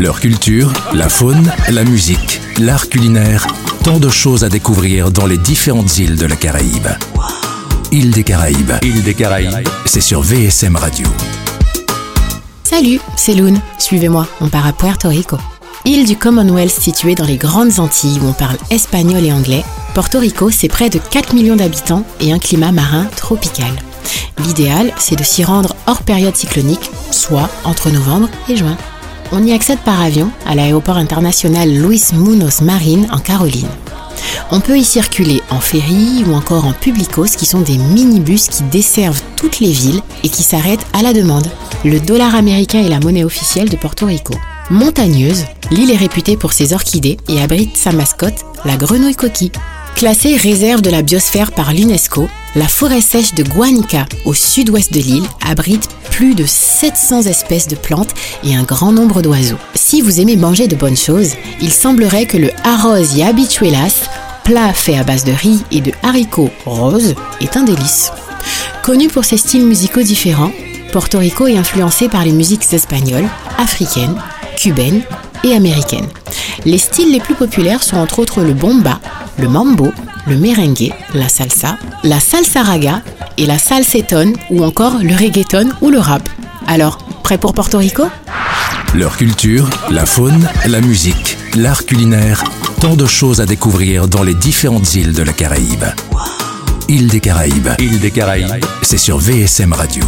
Leur culture, la faune, la musique, l'art culinaire, tant de choses à découvrir dans les différentes îles de la Caraïbe. Île des Caraïbes. Île des Caraïbes. C'est sur VSM Radio. Salut, c'est Loon. Suivez-moi, on part à Puerto Rico. Île du Commonwealth située dans les grandes Antilles où on parle espagnol et anglais, Porto Rico, c'est près de 4 millions d'habitants et un climat marin tropical. L'idéal, c'est de s'y rendre hors période cyclonique, soit entre novembre et juin. On y accède par avion à l'aéroport international Luis Munoz Marin en Caroline. On peut y circuler en ferry ou encore en publicos qui sont des minibus qui desservent toutes les villes et qui s'arrêtent à la demande. Le dollar américain est la monnaie officielle de Porto Rico. Montagneuse, l'île est réputée pour ses orchidées et abrite sa mascotte, la grenouille coquille. Classée réserve de la biosphère par l'UNESCO, la forêt sèche de Guanica, au sud-ouest de l'île, abrite plus de 700 espèces de plantes et un grand nombre d'oiseaux. Si vous aimez manger de bonnes choses, il semblerait que le arroz y habituelas, plat fait à base de riz et de haricots roses, est un délice. Connu pour ses styles musicaux différents, Porto Rico est influencé par les musiques espagnoles, africaines, cubaines et américaines. Les styles les plus populaires sont entre autres le bomba, le mambo, le merengue, la salsa, la salsa raga et la salsetone ou encore le reggaeton ou le rap. Alors, prêt pour Porto Rico? Leur culture, la faune, la musique, l'art culinaire, tant de choses à découvrir dans les différentes îles de la Caraïbe. Île des Caraïbes. Île des Caraïbes. C'est sur VSM Radio.